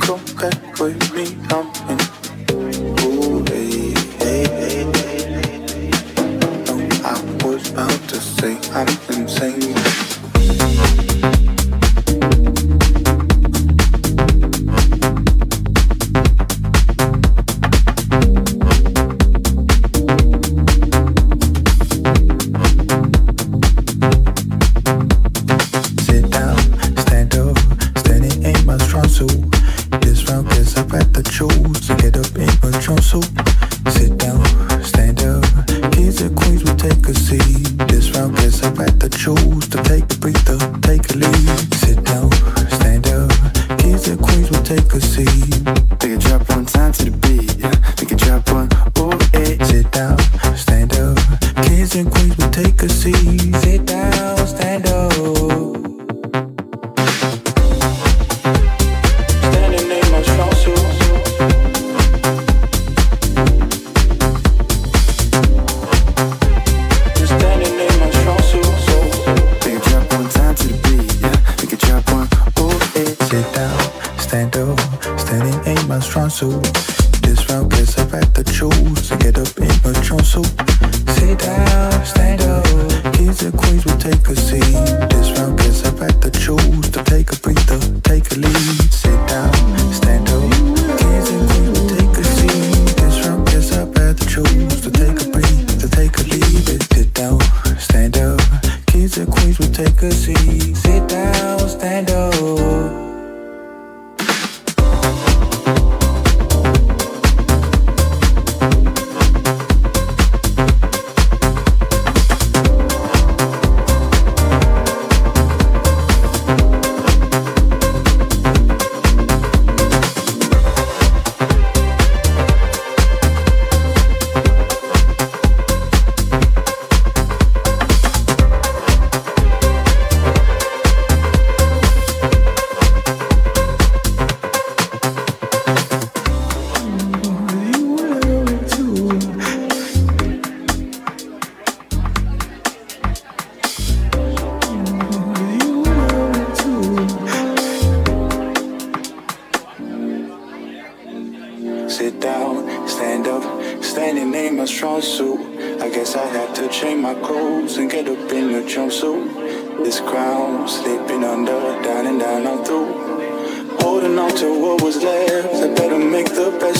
come back with me. I'm in. Ooh. No, I was about to say I'm. understand. I better make the best.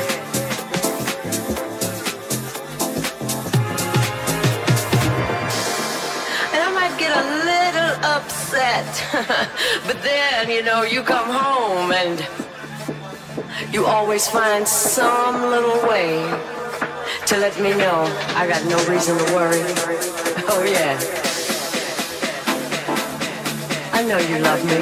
Then, you know, you come home and you always find some little way to let me know I got no reason to worry. Oh, yeah. I know you love me.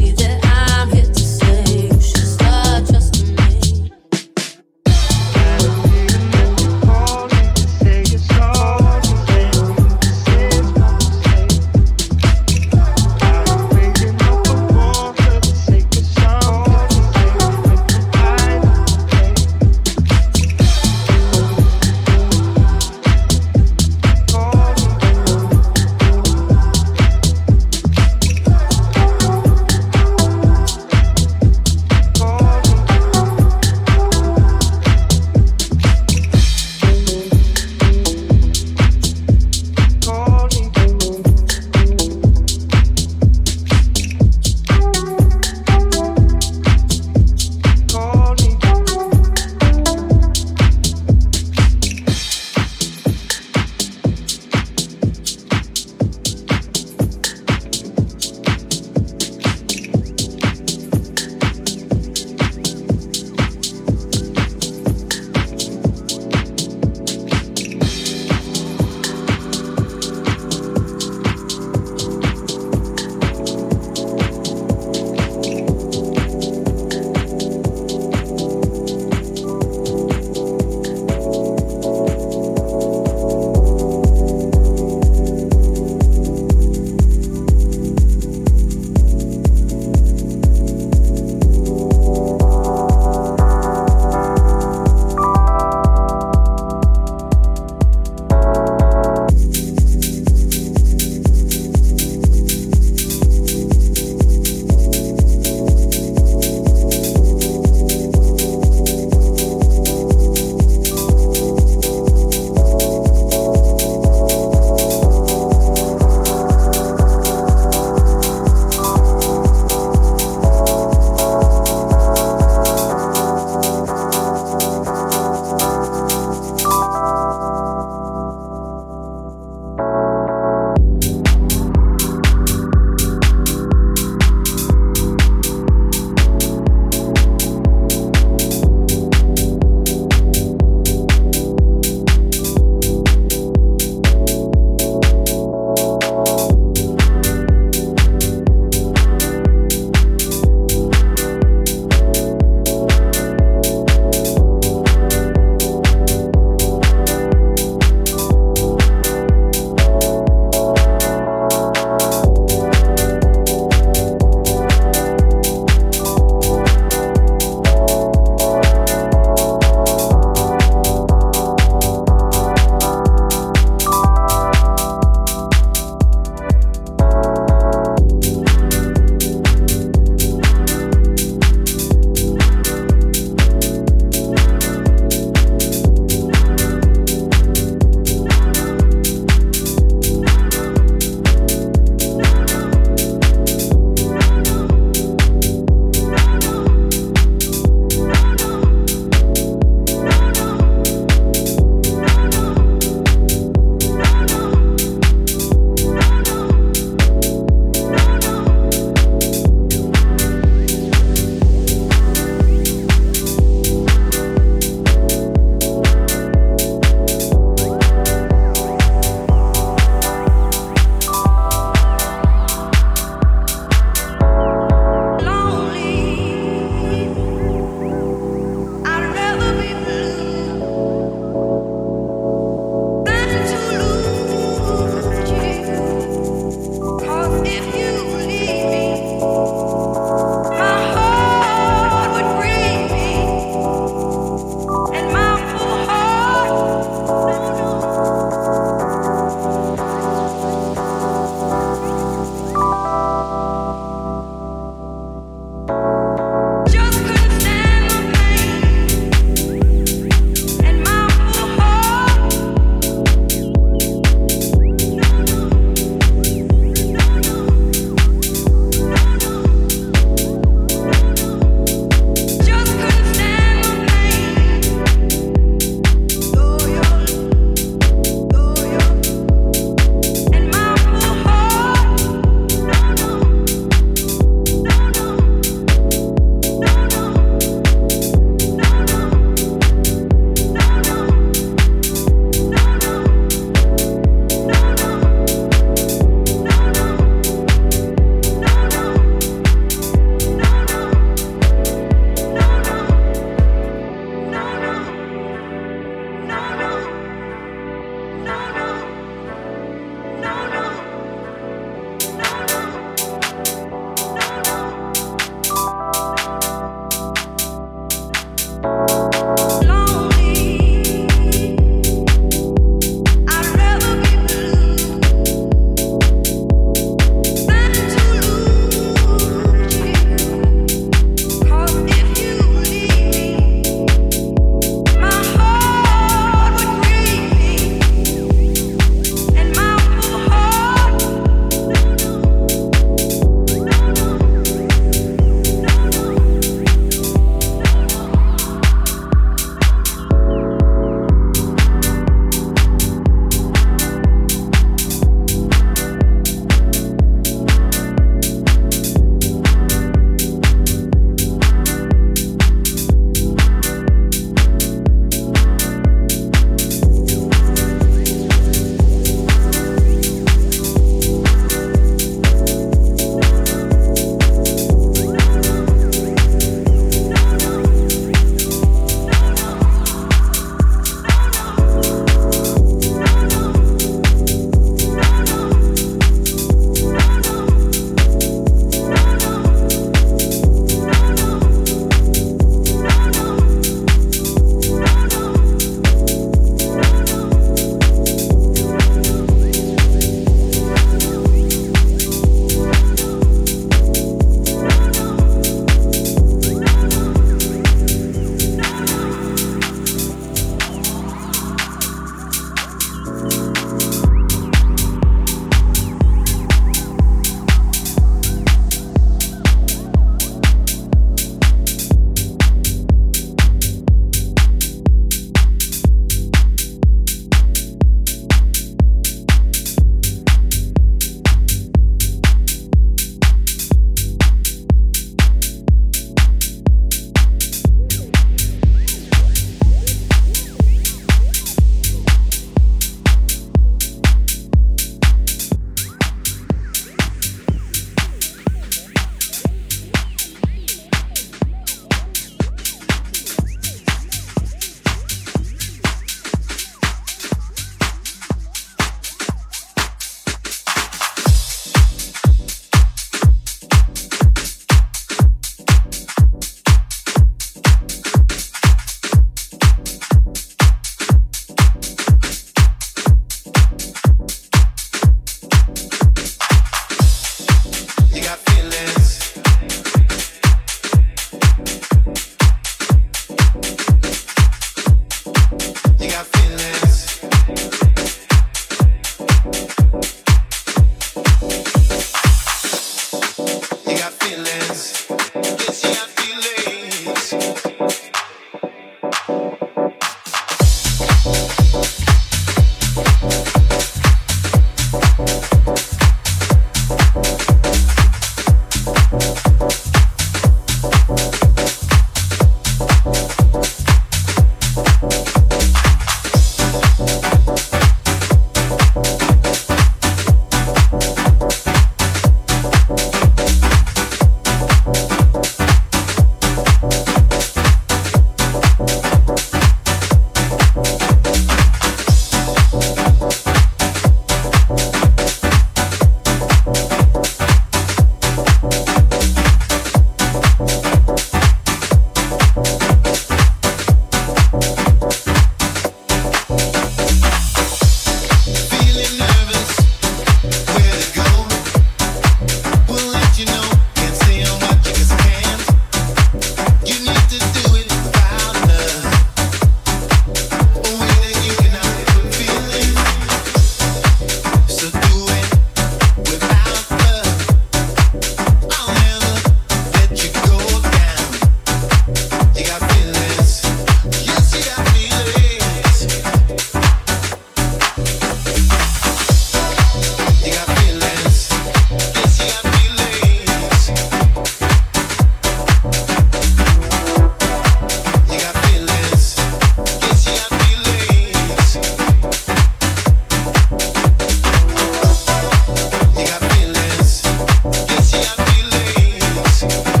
Mix.